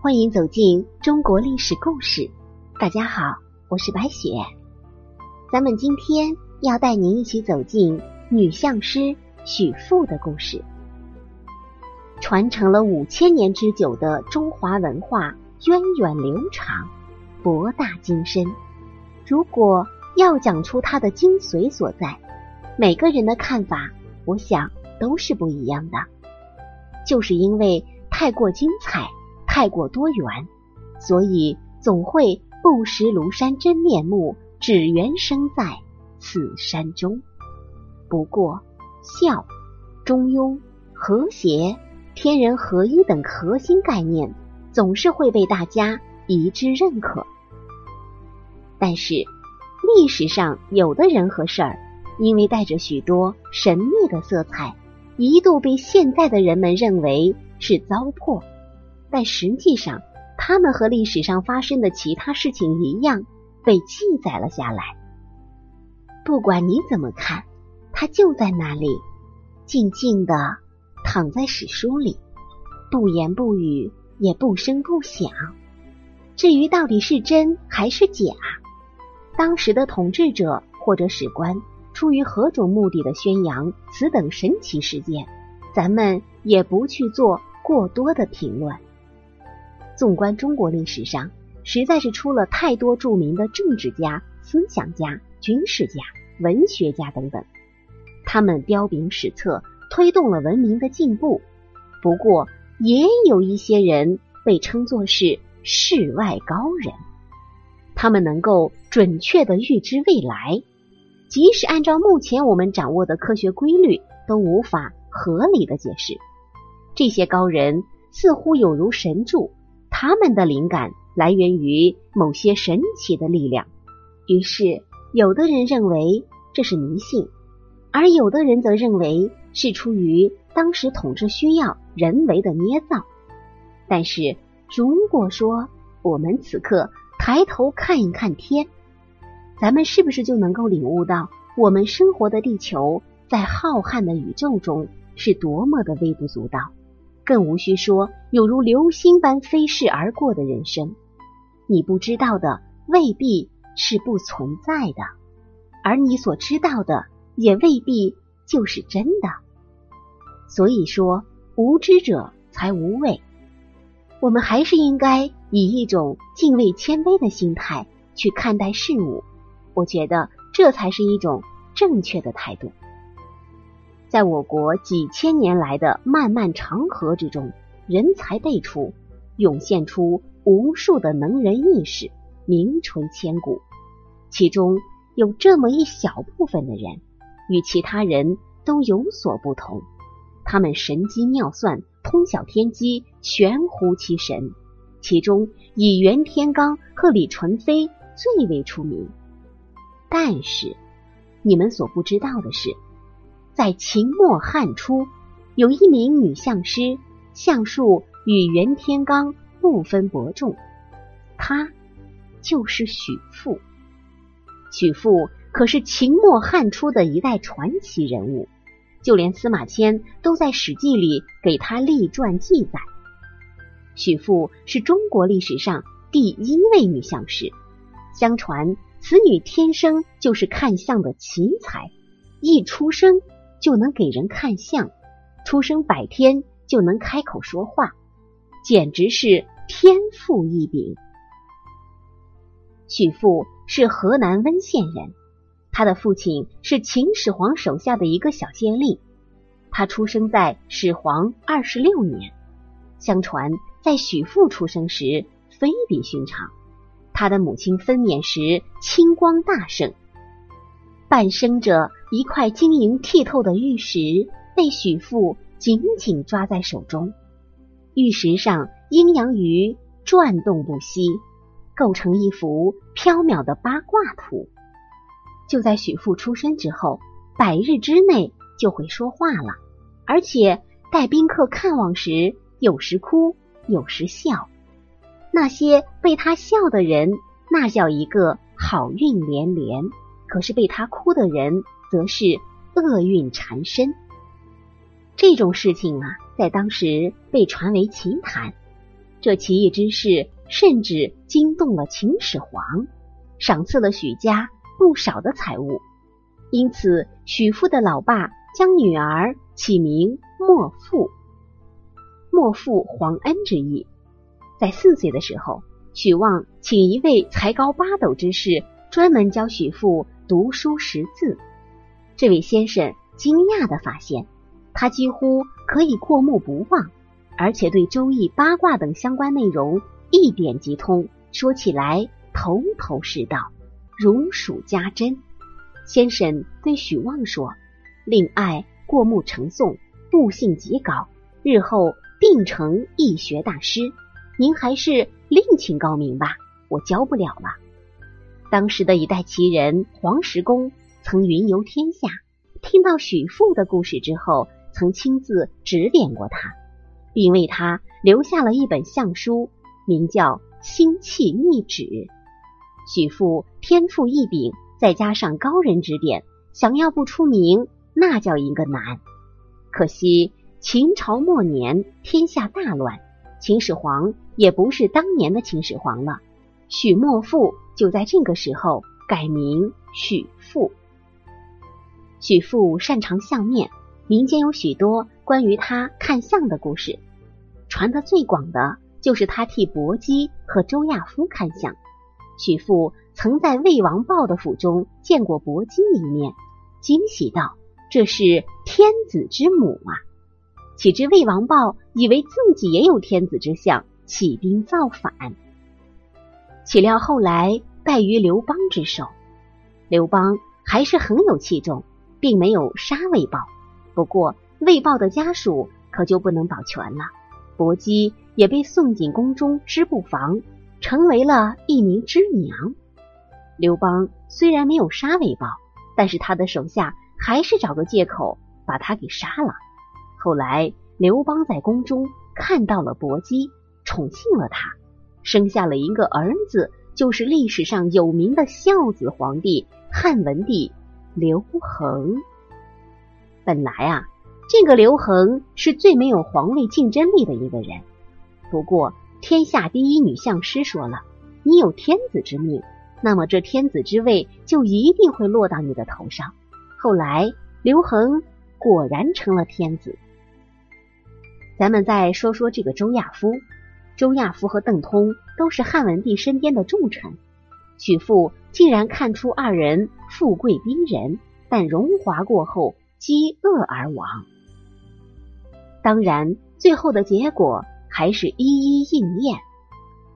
欢迎走进中国历史故事。大家好，我是白雪。咱们今天要带您一起走进女相师许妇的故事。传承了五千年之久的中华文化源远流长、博大精深。如果要讲出它的精髓所在，每个人的看法，我想都是不一样的。就是因为太过精彩。太过多元，所以总会不识庐山真面目，只缘身在此山中。不过，孝、中庸、和谐、天人合一等核心概念，总是会被大家一致认可。但是，历史上有的人和事儿，因为带着许多神秘的色彩，一度被现在的人们认为是糟粕。但实际上，他们和历史上发生的其他事情一样，被记载了下来。不管你怎么看，他就在那里，静静的躺在史书里，不言不语，也不声不响。至于到底是真还是假，当时的统治者或者史官出于何种目的的宣扬此等神奇事件，咱们也不去做过多的评论。纵观中国历史上，实在是出了太多著名的政治家、思想家、军事家、文学家等等，他们彪炳史册，推动了文明的进步。不过，也有一些人被称作是世外高人，他们能够准确的预知未来，即使按照目前我们掌握的科学规律，都无法合理的解释。这些高人似乎有如神助。他们的灵感来源于某些神奇的力量，于是有的人认为这是迷信，而有的人则认为是出于当时统治需要人为的捏造。但是如果说我们此刻抬头看一看天，咱们是不是就能够领悟到我们生活的地球在浩瀚的宇宙中是多么的微不足道？更无需说，有如流星般飞逝而过的人生，你不知道的未必是不存在的，而你所知道的也未必就是真的。所以说，无知者才无畏。我们还是应该以一种敬畏谦卑的心态去看待事物，我觉得这才是一种正确的态度。在我国几千年来的漫漫长河之中，人才辈出，涌现出无数的能人异士，名垂千古。其中有这么一小部分的人，与其他人都有所不同。他们神机妙算，通晓天机，玄乎其神。其中以袁天罡和李淳妃最为出名。但是，你们所不知道的是。在秦末汉初，有一名女相师，相术与袁天罡不分伯仲。她就是许妇。许妇可是秦末汉初的一代传奇人物，就连司马迁都在《史记》里给她立传记载。许妇是中国历史上第一位女相师，相传此女天生就是看相的奇才，一出生。就能给人看相，出生百天就能开口说话，简直是天赋异禀。许父是河南温县人，他的父亲是秦始皇手下的一个小县令。他出生在始皇二十六年，相传在许父出生时非比寻常。他的母亲分娩时青光大盛。半生着一块晶莹剔透的玉石，被许父紧紧抓在手中。玉石上阴阳鱼转动不息，构成一幅飘渺的八卦图。就在许父出生之后，百日之内就会说话了，而且待宾客看望时，有时哭，有时笑。那些被他笑的人，那叫一个好运连连。可是被他哭的人，则是厄运缠身。这种事情啊，在当时被传为奇谈。这奇异之事甚至惊动了秦始皇，赏赐了许家不少的财物。因此，许父的老爸将女儿起名莫父，莫父皇恩之意。在四岁的时候，许旺请一位才高八斗之士专门教许父读书识字。这位先生惊讶的发现，他几乎可以过目不忘，而且对《周易》八卦等相关内容一点即通，说起来头头是道，如数家珍。先生对许旺说：“令爱过目成诵，悟性极高，日后定成易学大师。您还是另请高明吧，我教不了了。”当时的一代奇人黄石公。曾云游天下，听到许父的故事之后，曾亲自指点过他，并为他留下了一本相书，名叫《星气秘旨》。许父天赋异禀，再加上高人指点，想要不出名，那叫一个难。可惜秦朝末年，天下大乱，秦始皇也不是当年的秦始皇了。许墨父就在这个时候改名许父。许父擅长相面，民间有许多关于他看相的故事。传得最广的就是他替伯姬和周亚夫看相。许父曾在魏王豹的府中见过伯姬一面，惊喜道：“这是天子之母啊！”岂知魏王豹以为自己也有天子之相，起兵造反。岂料后来败于刘邦之手，刘邦还是很有器重。并没有杀魏豹，不过魏豹的家属可就不能保全了。伯姬也被送进宫中织布房，成为了一名织娘。刘邦虽然没有杀魏豹，但是他的手下还是找个借口把他给杀了。后来刘邦在宫中看到了伯姬，宠幸了他，生下了一个儿子，就是历史上有名的孝子皇帝汉文帝。刘恒，本来啊，这个刘恒是最没有皇位竞争力的一个人。不过，天下第一女相师说了，你有天子之命，那么这天子之位就一定会落到你的头上。后来，刘恒果然成了天子。咱们再说说这个周亚夫，周亚夫和邓通都是汉文帝身边的重臣。许父竟然看出二人富贵逼人，但荣华过后饥饿而亡。当然，最后的结果还是一一应验，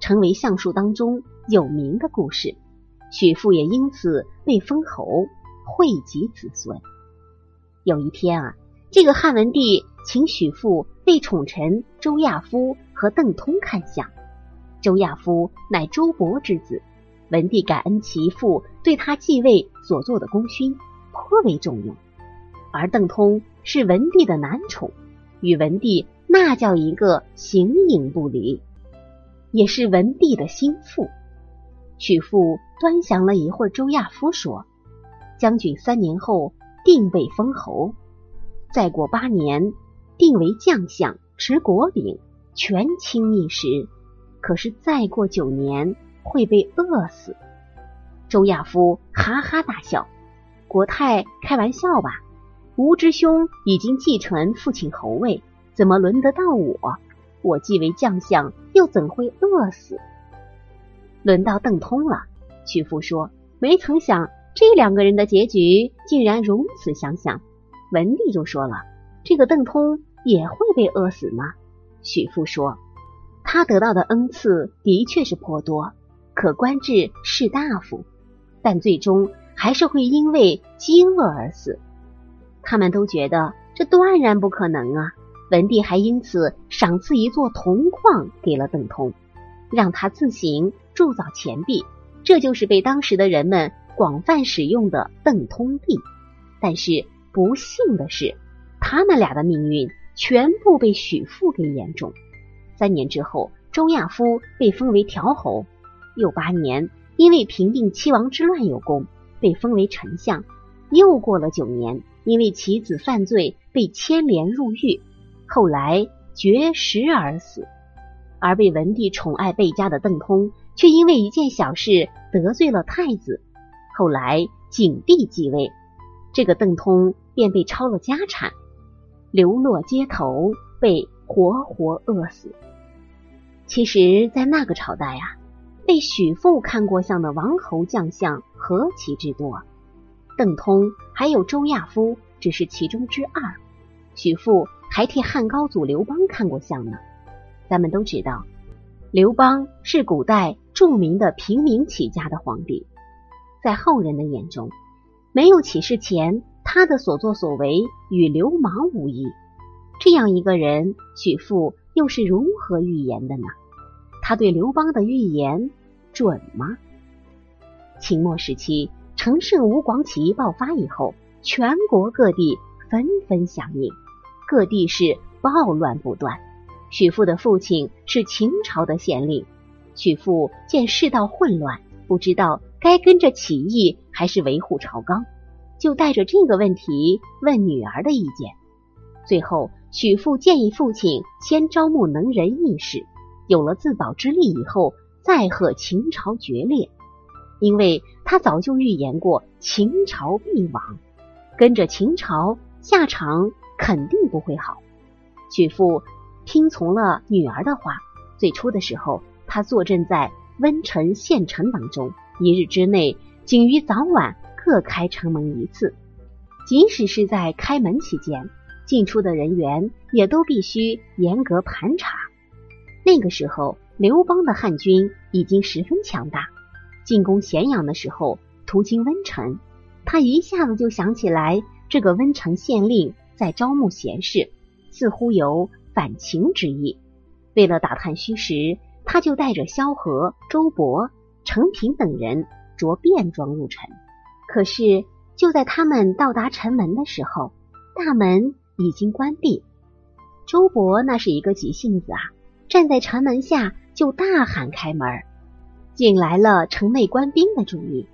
成为相术当中有名的故事。许父也因此被封侯，惠及子孙。有一天啊，这个汉文帝请许父为宠臣周亚夫和邓通看相。周亚夫乃周勃之子。文帝感恩其父对他继位所做的功勋，颇为重用。而邓通是文帝的男宠，与文帝那叫一个形影不离，也是文帝的心腹。许父端详了一会儿周亚夫，说：“将军三年后定被封侯，再过八年定为将相，持国柄，权倾一时。可是再过九年。”会被饿死。周亚夫哈哈大笑：“国太开玩笑吧？吾之兄已经继承父亲侯位，怎么轮得到我？我既为将相，又怎会饿死？”轮到邓通了。曲父说：“没曾想这两个人的结局竟然如此相像。”文帝就说了：“这个邓通也会被饿死吗？”许父说：“他得到的恩赐的确是颇多。”可官至士大夫，但最终还是会因为饥饿而死。他们都觉得这断然不可能啊！文帝还因此赏赐一座铜矿给了邓通，让他自行铸造钱币，这就是被当时的人们广泛使用的邓通币。但是不幸的是，他们俩的命运全部被许父给言中。三年之后，周亚夫被封为条侯。又八年，因为平定七王之乱有功，被封为丞相。又过了九年，因为其子犯罪，被牵连入狱，后来绝食而死。而被文帝宠爱倍加的邓通，却因为一件小事得罪了太子。后来景帝继位，这个邓通便被抄了家产，流落街头，被活活饿死。其实，在那个朝代啊，被许父看过相的王侯将相何其之多，邓通还有周亚夫只是其中之二。许父还替汉高祖刘邦看过相呢。咱们都知道，刘邦是古代著名的平民起家的皇帝，在后人的眼中，没有起事前，他的所作所为与流氓无异。这样一个人，许父又是如何预言的呢？他对刘邦的预言准吗？秦末时期，陈胜吴广起义爆发以后，全国各地纷纷响应。各地是暴乱不断。许父的父亲是秦朝的县令，许父见世道混乱，不知道该跟着起义还是维护朝纲，就带着这个问题问女儿的意见。最后，许父建议父亲先招募能人义士，有了自保之力以后，再和秦朝决裂，因为他早就预言过秦朝必亡，跟着秦朝下场。肯定不会好。许父听从了女儿的话。最初的时候，他坐镇在温城县城当中，一日之内仅于早晚各开城门一次。即使是在开门期间，进出的人员也都必须严格盘查。那个时候，刘邦的汉军已经十分强大。进攻咸阳的时候，途经温城，他一下子就想起来这个温城县令。在招募贤士，似乎有反秦之意。为了打探虚实，他就带着萧何、周勃、陈平等人着便装入城。可是就在他们到达城门的时候，大门已经关闭。周勃那是一个急性子啊，站在城门下就大喊开门，引来了城内官兵的注意。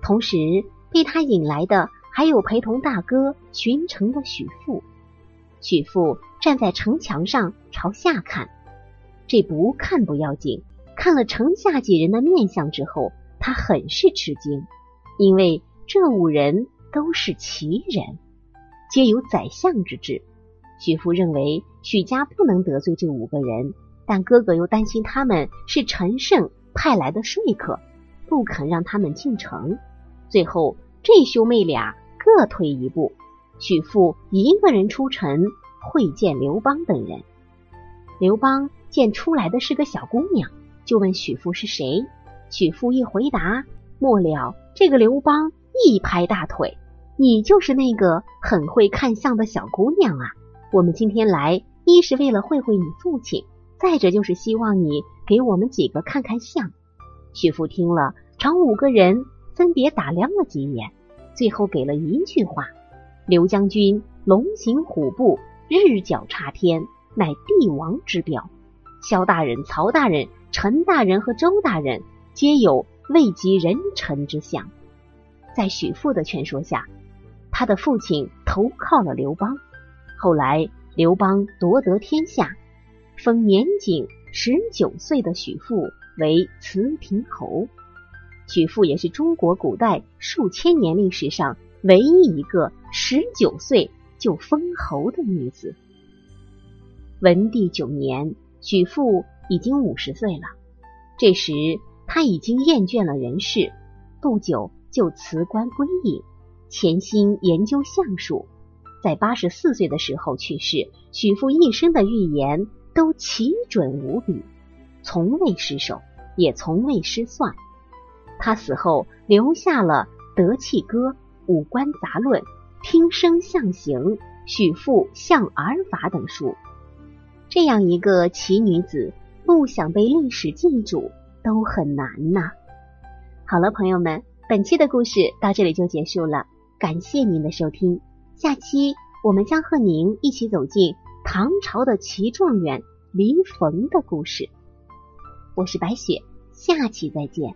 同时被他引来的。还有陪同大哥巡城的许父，许父站在城墙上朝下看，这不看不要紧，看了城下几人的面相之后，他很是吃惊，因为这五人都是奇人，皆有宰相之志。许父认为许家不能得罪这五个人，但哥哥又担心他们是陈胜派来的说客，不肯让他们进城。最后这兄妹俩。各退一步，许父一个人出城会见刘邦等人。刘邦见出来的是个小姑娘，就问许父是谁。许父一回答，末了这个刘邦一拍大腿：“你就是那个很会看相的小姑娘啊！我们今天来，一是为了会会你父亲，再者就是希望你给我们几个看看相。”许父听了，朝五个人分别打量了几眼。最后给了一句话：“刘将军龙行虎步，日脚插天，乃帝王之表。萧大人、曹大人、陈大人和周大人，皆有位极人臣之相。”在许父的劝说下，他的父亲投靠了刘邦。后来刘邦夺得天下，封年仅十九岁的许父为慈平侯。许父也是中国古代数千年历史上唯一一个十九岁就封侯的女子。文帝九年，许父已经五十岁了。这时他已经厌倦了人世，不久就辞官归隐，潜心研究相术。在八十四岁的时候去世。许父一生的预言都奇准无比，从未失手，也从未失算。他死后留下了《德气歌》《五官杂论》《听声象形》《许赋象耳法》等书。这样一个奇女子，不想被历史记住都很难呐。好了，朋友们，本期的故事到这里就结束了，感谢您的收听。下期我们将和您一起走进唐朝的齐状元林逢的故事。我是白雪，下期再见。